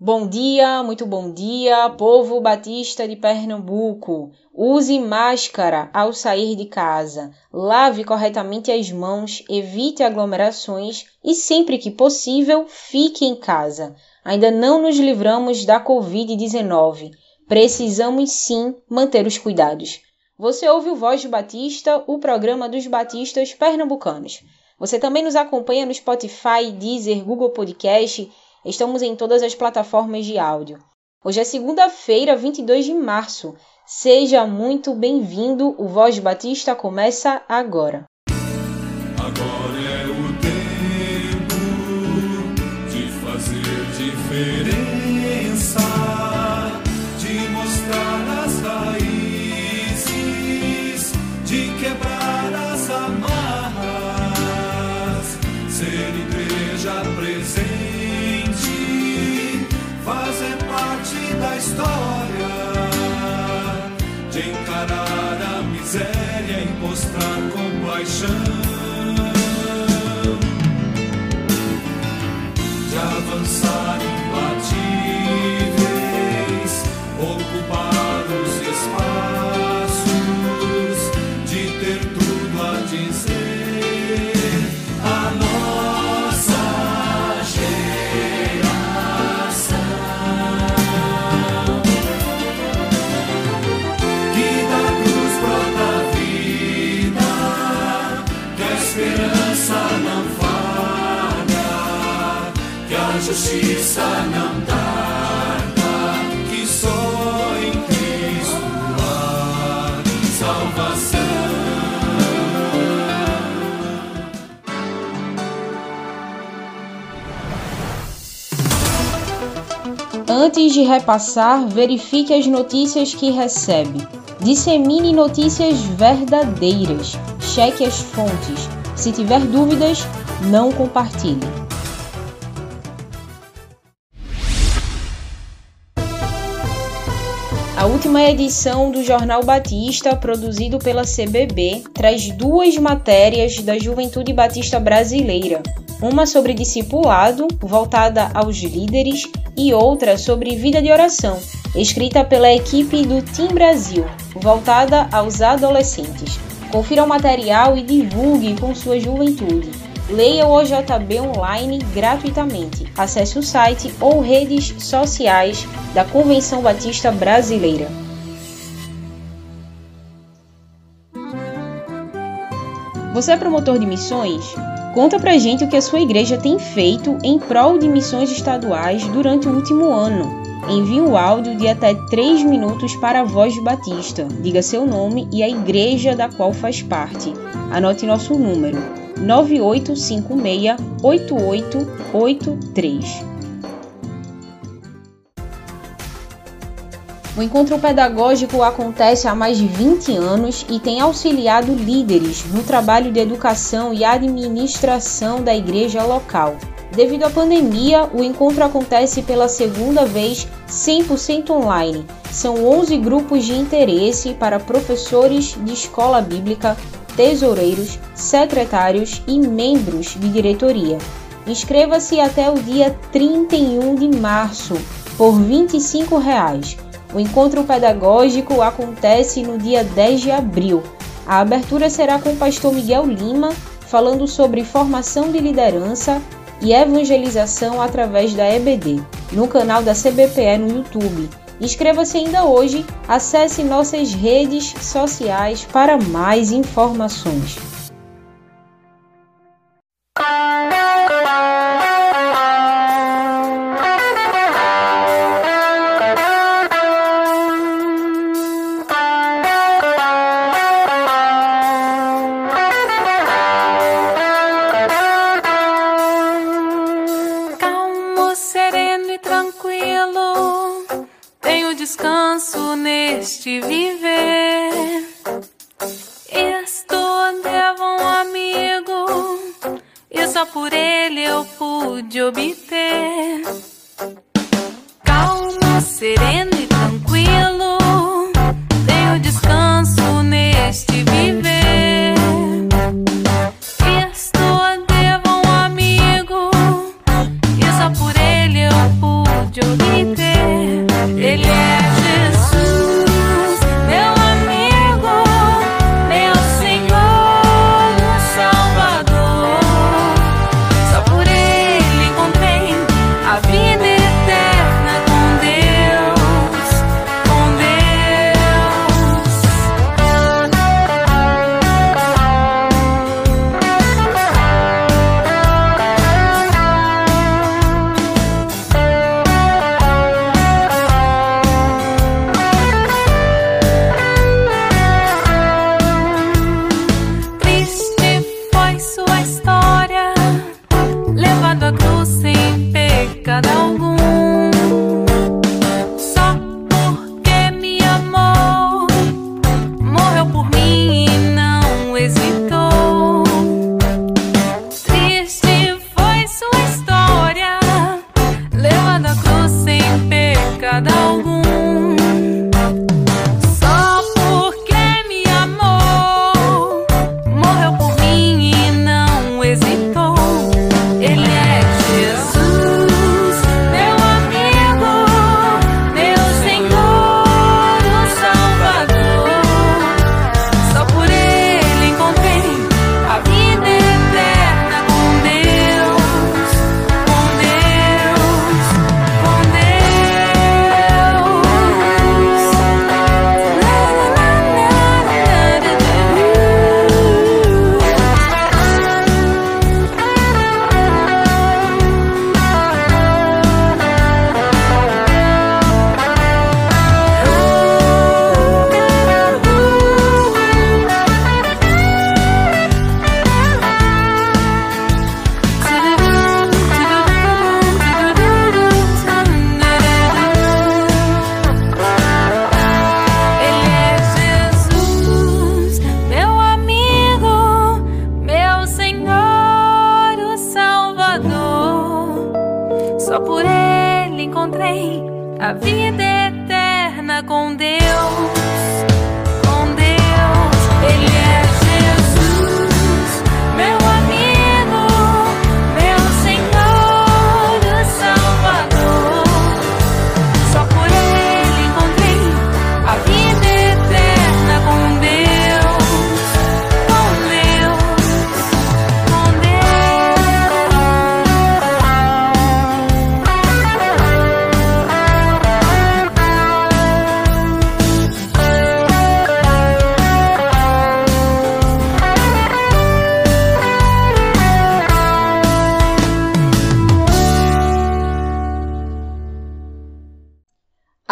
Bom dia, muito bom dia, povo batista de Pernambuco. Use máscara ao sair de casa, lave corretamente as mãos, evite aglomerações e, sempre que possível, fique em casa. Ainda não nos livramos da Covid-19. Precisamos sim manter os cuidados. Você ouve o Voz Batista, o programa dos batistas pernambucanos. Você também nos acompanha no Spotify, Deezer, Google Podcast. Estamos em todas as plataformas de áudio. Hoje é segunda-feira, 22 de março. Seja muito bem-vindo. O Voz Batista começa agora. A justiça não tarda, que em Cristo salvação. Antes de repassar, verifique as notícias que recebe. Dissemine notícias verdadeiras. Cheque as fontes. Se tiver dúvidas, não compartilhe. A última edição do Jornal Batista, produzido pela CBB, traz duas matérias da Juventude Batista Brasileira. Uma sobre discipulado, voltada aos líderes, e outra sobre vida de oração, escrita pela equipe do Team Brasil, voltada aos adolescentes. Confira o material e divulgue com sua juventude. Leia o OJB online gratuitamente. Acesse o site ou redes sociais da Convenção Batista Brasileira. Você é promotor de missões? Conta pra gente o que a sua igreja tem feito em prol de missões estaduais durante o último ano. Envie um áudio de até 3 minutos para a Voz Batista. Diga seu nome e a igreja da qual faz parte. Anote nosso número: 9856-8883. O encontro pedagógico acontece há mais de 20 anos e tem auxiliado líderes no trabalho de educação e administração da igreja local. Devido à pandemia, o encontro acontece pela segunda vez 100% online. São 11 grupos de interesse para professores de escola bíblica, tesoureiros, secretários e membros de diretoria. Inscreva-se até o dia 31 de março por 25 reais. O encontro pedagógico acontece no dia 10 de abril. A abertura será com o pastor Miguel Lima, falando sobre formação de liderança e evangelização através da EBD, no canal da CBPE no YouTube. Inscreva-se ainda hoje, acesse nossas redes sociais para mais informações.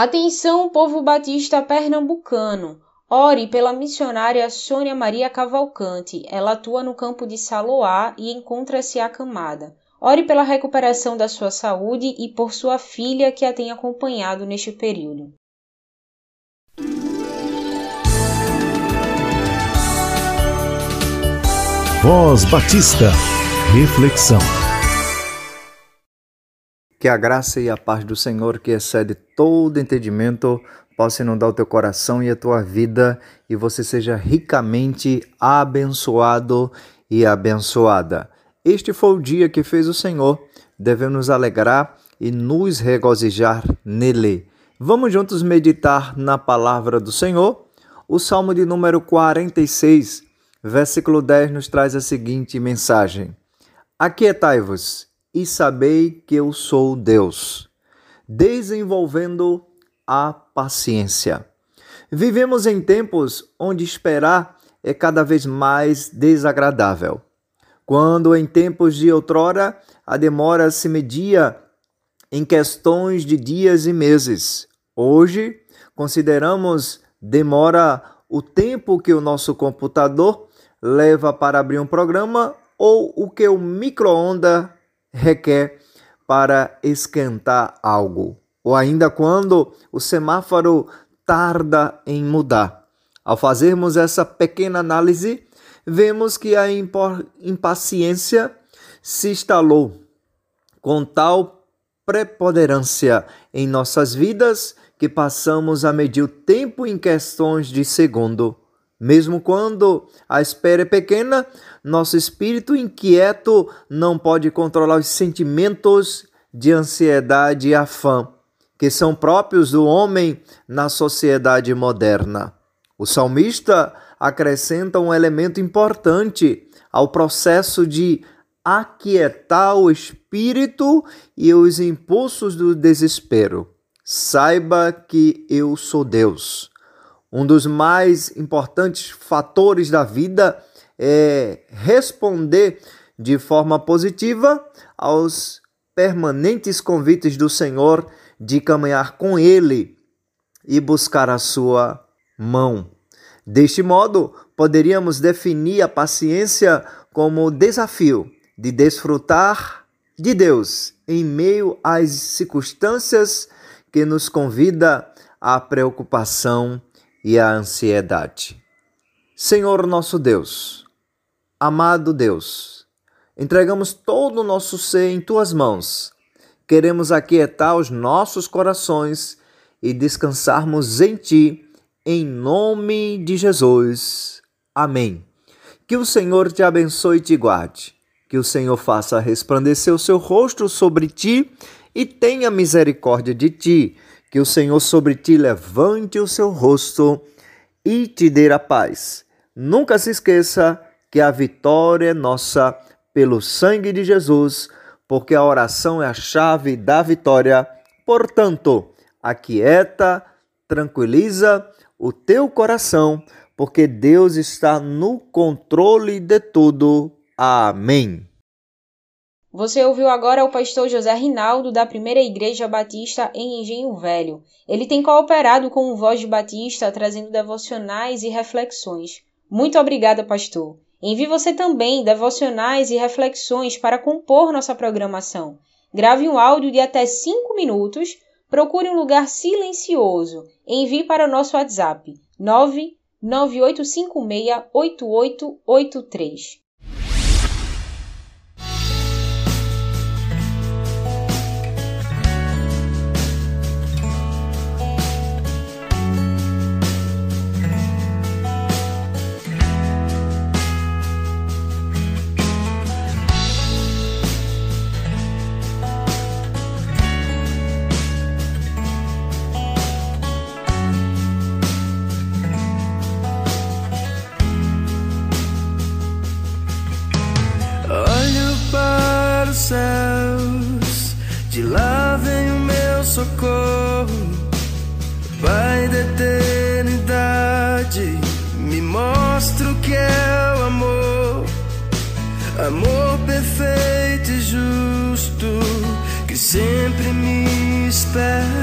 Atenção, povo batista pernambucano! Ore pela missionária Sônia Maria Cavalcante. Ela atua no campo de Saloá e encontra-se acamada. Ore pela recuperação da sua saúde e por sua filha que a tem acompanhado neste período. Voz Batista. Reflexão. Que a graça e a paz do Senhor, que excede todo entendimento, possa inundar o teu coração e a tua vida e você seja ricamente abençoado e abençoada. Este foi o dia que fez o Senhor, devemos nos alegrar e nos regozijar nele. Vamos juntos meditar na palavra do Senhor. O Salmo de número 46, versículo 10 nos traz a seguinte mensagem: Aquietai-vos e sabei que eu sou Deus, desenvolvendo a paciência. Vivemos em tempos onde esperar é cada vez mais desagradável. Quando em tempos de outrora a demora se media em questões de dias e meses, hoje consideramos demora o tempo que o nosso computador leva para abrir um programa ou o que o micro-ondas requer para esquentar algo, ou ainda quando o semáforo tarda em mudar. Ao fazermos essa pequena análise, vemos que a impaciência se instalou com tal preponderância em nossas vidas que passamos a medir o tempo em questões de segundo. Mesmo quando a espera é pequena, nosso espírito inquieto não pode controlar os sentimentos de ansiedade e afã que são próprios do homem na sociedade moderna. O salmista acrescenta um elemento importante ao processo de aquietar o espírito e os impulsos do desespero. Saiba que eu sou Deus. Um dos mais importantes fatores da vida é responder de forma positiva aos permanentes convites do Senhor de caminhar com Ele e buscar a sua mão. Deste modo, poderíamos definir a paciência como o desafio de desfrutar de Deus em meio às circunstâncias que nos convida à preocupação e à ansiedade. Senhor nosso Deus, amado Deus, entregamos todo o nosso ser em tuas mãos. Queremos aquietar os nossos corações e descansarmos em ti, em nome de Jesus. Amém. Que o Senhor te abençoe e te guarde. Que o Senhor faça resplandecer o seu rosto sobre ti e tenha misericórdia de ti. Que o Senhor sobre ti levante o seu rosto e te dê a paz. Nunca se esqueça que a vitória é nossa pelo sangue de Jesus, porque a oração é a chave da vitória. Portanto, aquieta, tranquiliza o teu coração, porque Deus está no controle de tudo. Amém. Você ouviu agora o pastor José Rinaldo, da Primeira Igreja Batista em Engenho Velho. Ele tem cooperado com o Voz de Batista, trazendo devocionais e reflexões. Muito obrigada, pastor. Envie você também devocionais e reflexões para compor nossa programação. Grave um áudio de até 5 minutos, procure um lugar silencioso. Envie para o nosso WhatsApp 998568883. Sempre me espera.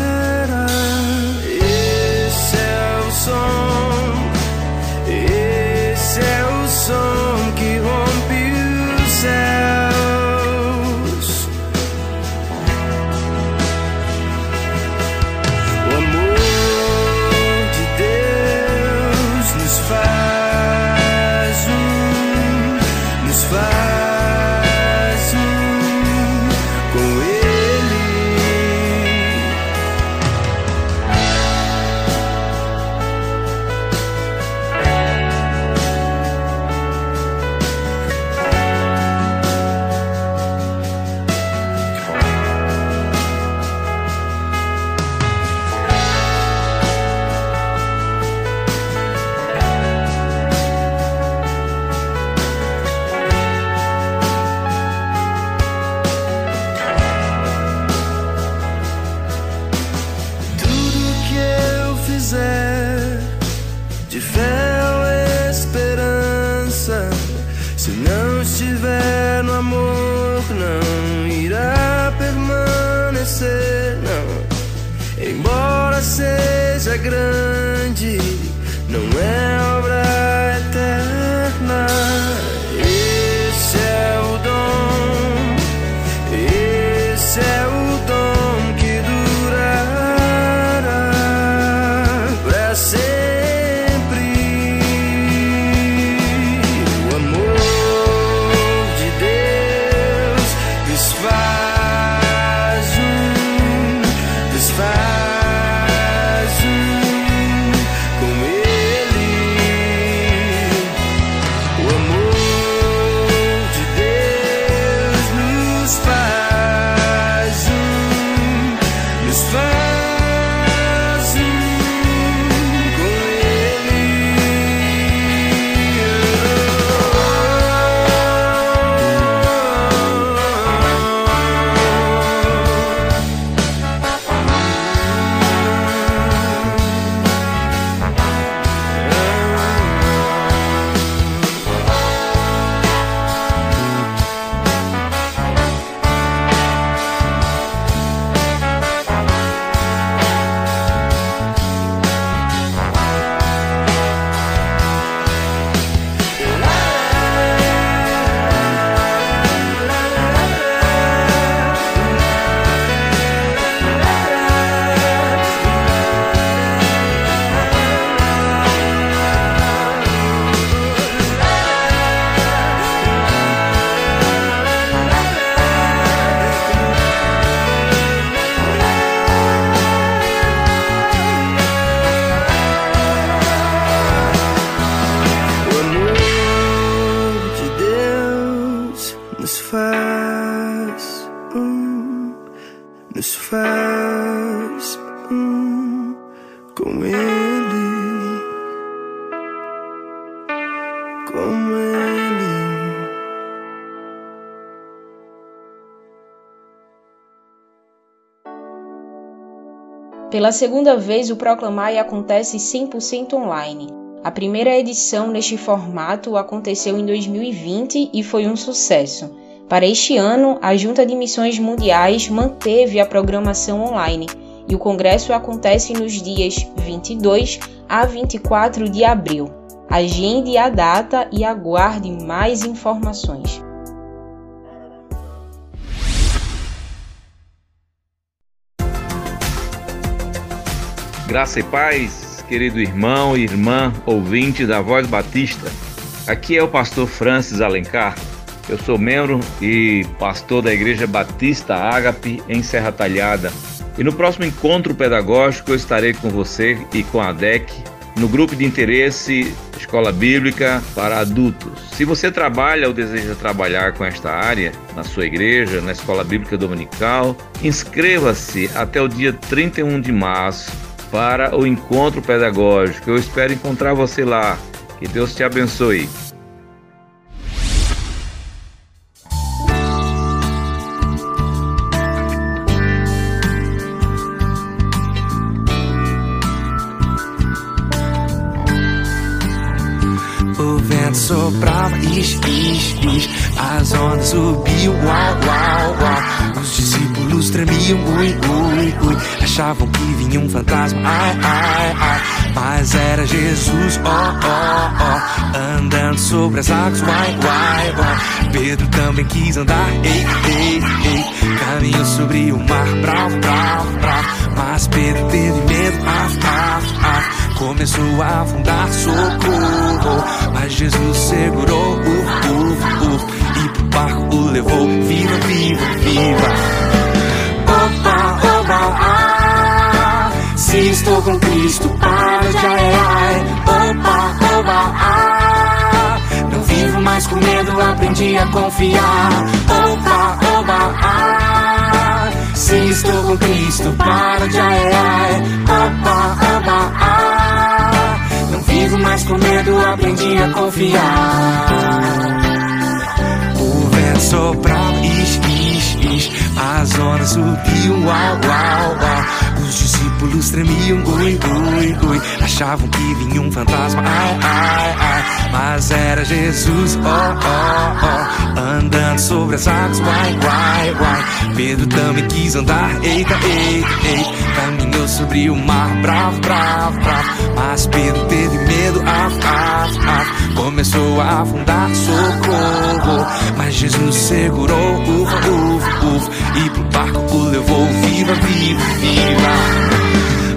Se não estiver no amor, não irá permanecer, não. Embora seja grande Pela segunda vez, o Proclamai acontece 100% online. A primeira edição neste formato aconteceu em 2020 e foi um sucesso. Para este ano, a Junta de Missões Mundiais manteve a programação online e o congresso acontece nos dias 22 a 24 de abril. Agende a data e aguarde mais informações. Graça e paz, querido irmão e irmã ouvinte da Voz Batista. Aqui é o pastor Francis Alencar. Eu sou membro e pastor da Igreja Batista Ágape em Serra Talhada. E no próximo encontro pedagógico eu estarei com você e com a DEC no grupo de interesse Escola Bíblica para Adultos. Se você trabalha ou deseja trabalhar com esta área na sua igreja, na Escola Bíblica Dominical, inscreva-se até o dia 31 de março para o encontro pedagógico. Eu espero encontrar você lá. Que Deus te abençoe. Soprava, ix, ix, ix. As ondas subiam, uau, uau, uau. Os discípulos tremiam, ui, ui, ui. Achavam que vinha um fantasma, ai, ai, ai. Mas era Jesus, ó, ó, ó. Andando sobre as águas, uai, uai, uai. Pedro também quis andar, ei, ei, ei. Caminhou sobre o mar, bravo, bravo, bravo. Mas Pedro teve medo, af, af, af. Começou a afundar, socorro. Mas Jesus segurou, uf, uf. E pro barco o levou, viva, viva, viva. Se estou com Cristo, para de ai, ai. Opa, opa, ah. Não vivo mais com medo, aprendi a confiar. Opa, opa, ah. Se estou com Cristo, para de ai, ai. Opa, opa, ah. Não vivo mais com medo, aprendi a confiar. Vento soprava, ix, ix, ix. As ondas subiam, uau, uau, uau. Os discípulos tremiam, ui, ui, ui. Achavam que vinha um fantasma, ai, ai, ai. Mas era Jesus, ó, ó, ó. Andando sobre as águas, uai, uai, uai. Pedro também quis andar, eita, eita, eita. Caminhou sobre o mar, bravo, bravo, bravo. Mas Pedro teve medo, af, af, af. Começou a afundar, socorro. Mas Jesus segurou, ufa, ufa, ufa. E pro barco o levou, viva, viva, viva.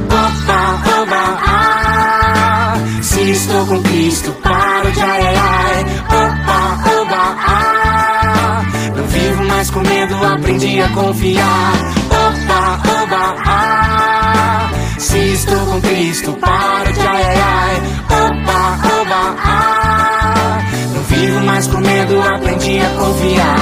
Opa, opa, ah. Se estou com Cristo, para de ai, ai, ai. Opa, opa, ah. Não vivo mais com medo. aprendi a confiar. Opa, oba, ah. Se estou com Cristo, para de ai, ai. Opa, oba, ah. Não vivo mais com medo, aprendi a confiar.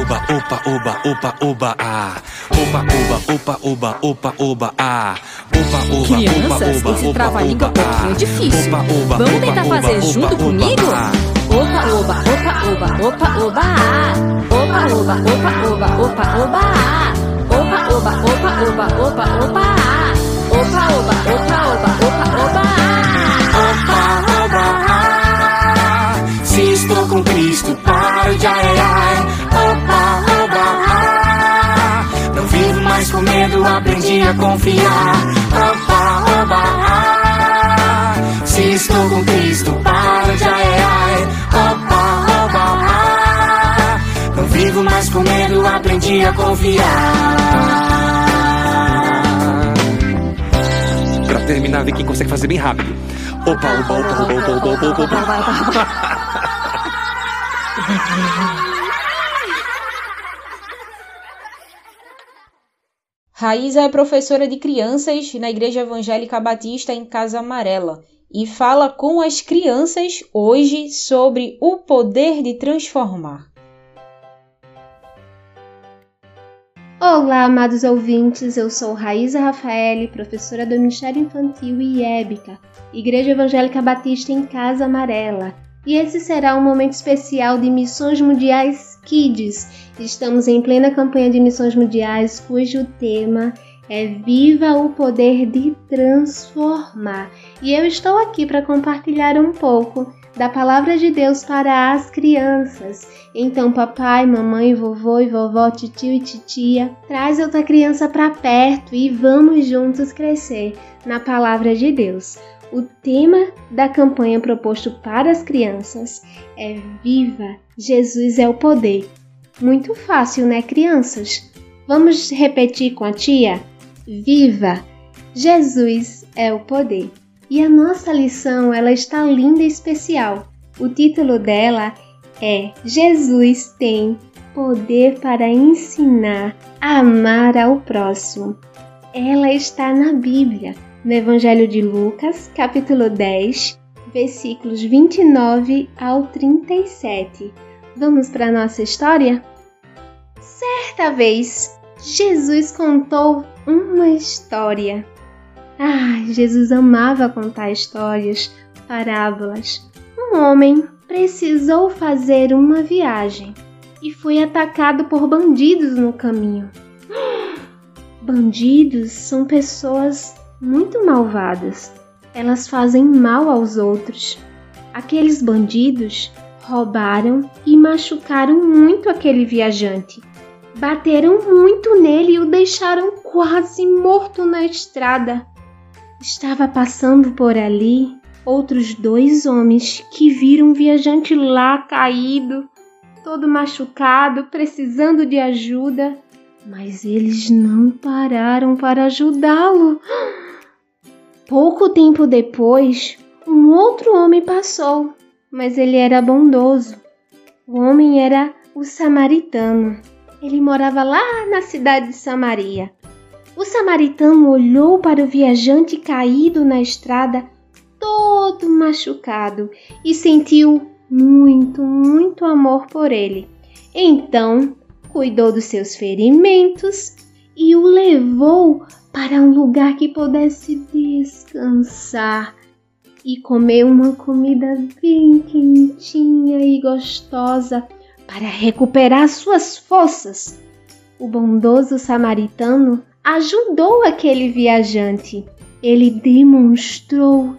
Oba, opa, oba, opa, oba, ah. Oba, oba, opa, oba, opa, oba, ah. Oba, oba, Crianças, oba, oba, esse oba, trava-língua é um oba, pouquinho ah. difícil. Oba, oba, Vamos oba, tentar oba, fazer oba, junto oba, comigo? ah. Opa, oba, opa, oba, opa, oba, ah. Opa, oba, opa, oba, opa, oba, ah. Opa, oba, opa, oba, opa, oba, ah. Opa, oba, opa, oba, opa, oba, ah. com Cristo para o ai, Opa, oba, ah. Não vivo mais com medo, aprendi a confiar. Opa, oba, ah. Se estou com Cristo para o ai, Opa, oba, ah. Não vivo mais com medo, aprendi a confiar. Pra terminar, ver quem consegue fazer bem rápido. Opa, opa, opa, opa, opa, opa, opa, opa. opa. Raíza é professora de crianças na Igreja Evangélica Batista em Casa Amarela e fala com as crianças hoje sobre o poder de transformar. Olá, amados ouvintes. Eu sou Raíza Rafael, professora do Ministério Infantil e IEBICA, Igreja Evangélica Batista em Casa Amarela. E esse será um momento especial de Missões Mundiais Kids. Estamos em plena campanha de Missões Mundiais, cujo tema é Viva o Poder de Transformar. E eu estou aqui para compartilhar um pouco da palavra de Deus para as crianças. Então, papai, mamãe, vovô e vovó, tio e titia, traz outra criança para perto e vamos juntos crescer na palavra de Deus. O tema da campanha proposto para as crianças é Viva! Jesus é o poder. Muito fácil, né, crianças? Vamos repetir com a tia? Viva! Jesus é o poder. E a nossa lição, ela está linda e especial. O título dela é Jesus tem poder para ensinar a amar ao próximo. Ela está na Bíblia, no Evangelho de Lucas, capítulo 10, versículos 29 ao 37. Vamos para a nossa história? Certa vez, Jesus contou uma história. Ah, Jesus amava contar histórias, parábolas. Um homem precisou fazer uma viagem e foi atacado por bandidos no caminho. Bandidos são pessoas muito malvadas. Elas fazem mal aos outros. Aqueles bandidos roubaram e machucaram muito aquele viajante. Bateram muito nele e o deixaram quase morto na estrada. Estava passando por ali outros dois homens que viram o viajante lá caído, todo machucado, precisando de ajuda, mas eles não pararam para ajudá-lo. Pouco tempo depois, um outro homem passou, mas ele era bondoso. O homem era o samaritano. Ele morava lá na cidade de Samaria. O samaritano olhou para o viajante caído na estrada, todo machucado, e sentiu muito, muito amor por ele. Então, cuidou dos seus ferimentos e o levou para um lugar que pudesse descansar e comer uma comida bem quentinha e gostosa para recuperar suas forças. O bondoso samaritano ajudou aquele viajante. Ele demonstrou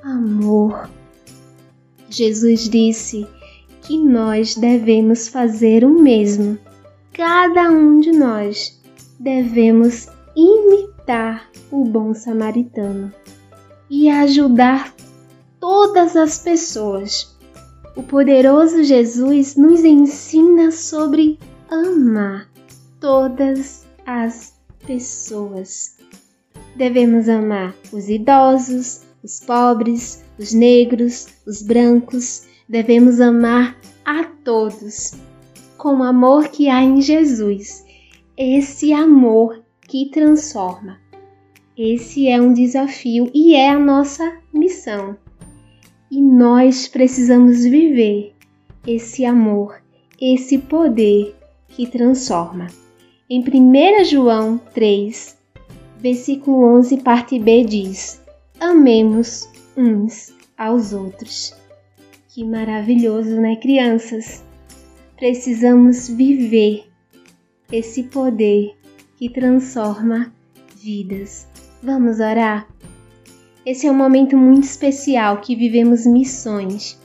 amor. Jesus disse que nós devemos fazer o mesmo. Cada um de nós devemos imitar o bom samaritano e ajudar todas as pessoas. O poderoso Jesus nos ensina sobre amar todas as pessoas. Devemos amar os idosos, os pobres, os negros, os brancos. Devemos amar a todos. com o amor que há em Jesus. Esse amor que transforma. Esse é um desafio e é a nossa missão. E nós precisamos viver esse amor, esse poder que transforma. Em 1 João 3, versículo 11, parte B diz: Amemos uns aos outros. Que maravilhoso, né, crianças? Precisamos viver esse poder que transforma vidas. Vamos orar? Esse é um momento muito especial que vivemos missões.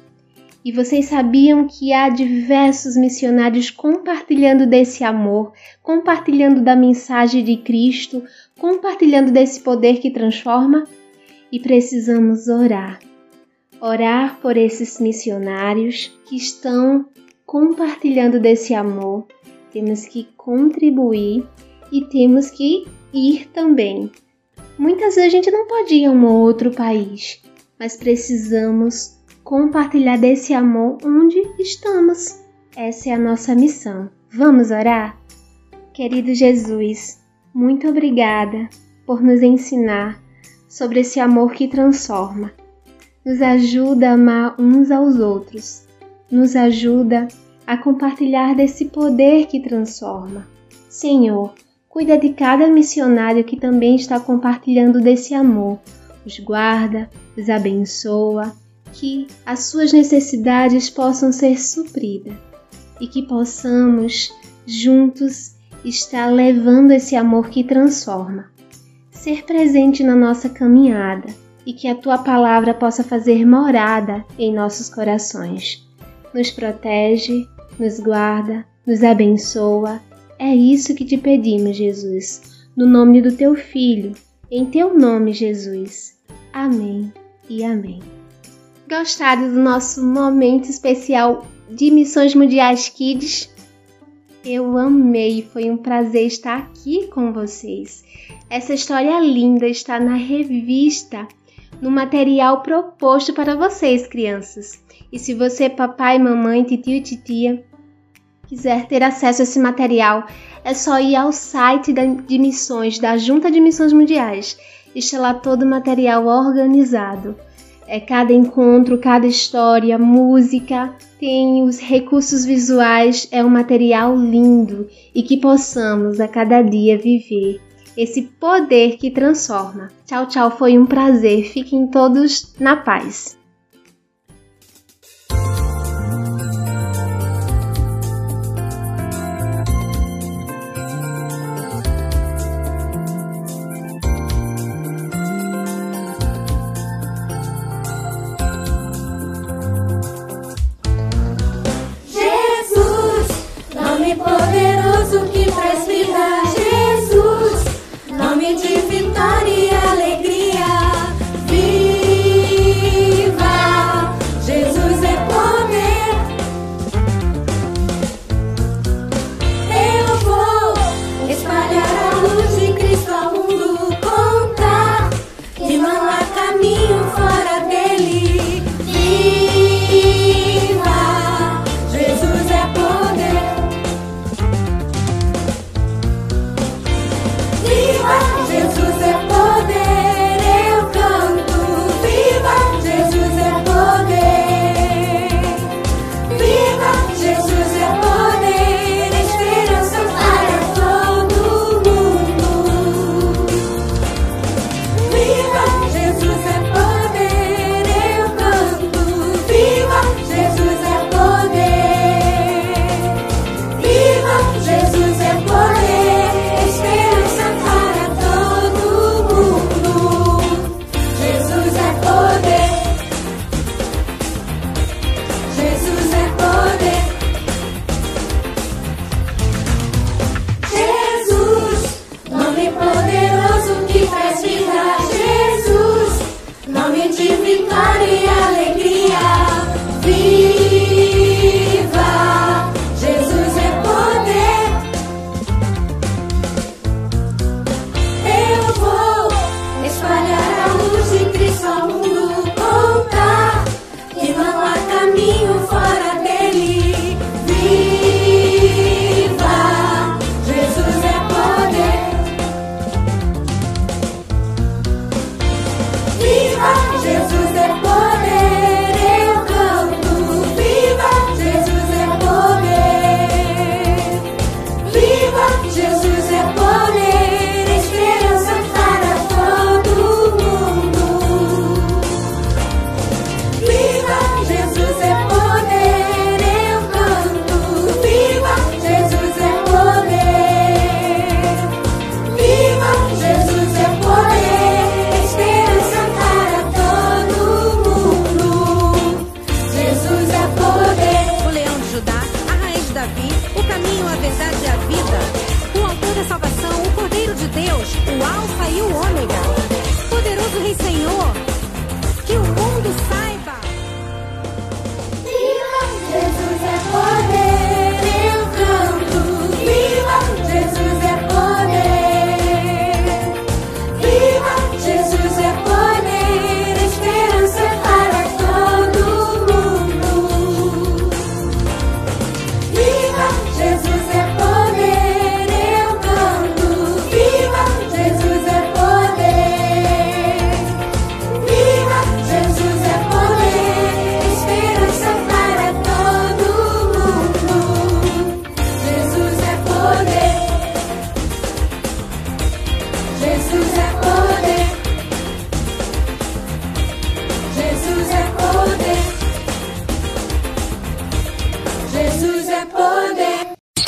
E vocês sabiam que há diversos missionários compartilhando desse amor, compartilhando da mensagem de Cristo, compartilhando desse poder que transforma? E precisamos orar. Orar por esses missionários que estão compartilhando desse amor. Temos que contribuir e temos que ir também. Muitas vezes a gente não pode ir a um outro país, mas precisamos compartilhar desse amor onde estamos. Essa é a nossa missão. Vamos orar? Querido Jesus, muito obrigada por nos ensinar sobre esse amor que transforma. Nos ajuda a amar uns aos outros. Nos ajuda a compartilhar desse poder que transforma. Senhor, cuida de cada missionário que também está compartilhando desse amor. Os guarda, os abençoa, que as suas necessidades possam ser supridas e que possamos juntos estar levando esse amor que transforma. Ser presente na nossa caminhada e que a tua palavra possa fazer morada em nossos corações. Nos protege, nos guarda, nos abençoa. É isso que te pedimos, Jesus, no nome do teu Filho, em teu nome, Jesus. Amém e amém. Gostaram do nosso momento especial de Missões Mundiais Kids? Eu amei, foi um prazer estar aqui com vocês. Essa história linda está na revista, no material proposto para vocês, crianças. E se você, papai, mamãe, titio e titia, quiser ter acesso a esse material, é só ir ao site de missões da Junta de Missões Mundiais. Está lá todo o material organizado. É cada encontro, cada história, música, tem os recursos visuais, é um material lindo e que possamos a cada dia viver esse poder que transforma. Tchau, tchau, foi um prazer. Fiquem todos na paz. caminho feliz, victoria y alegría. Viva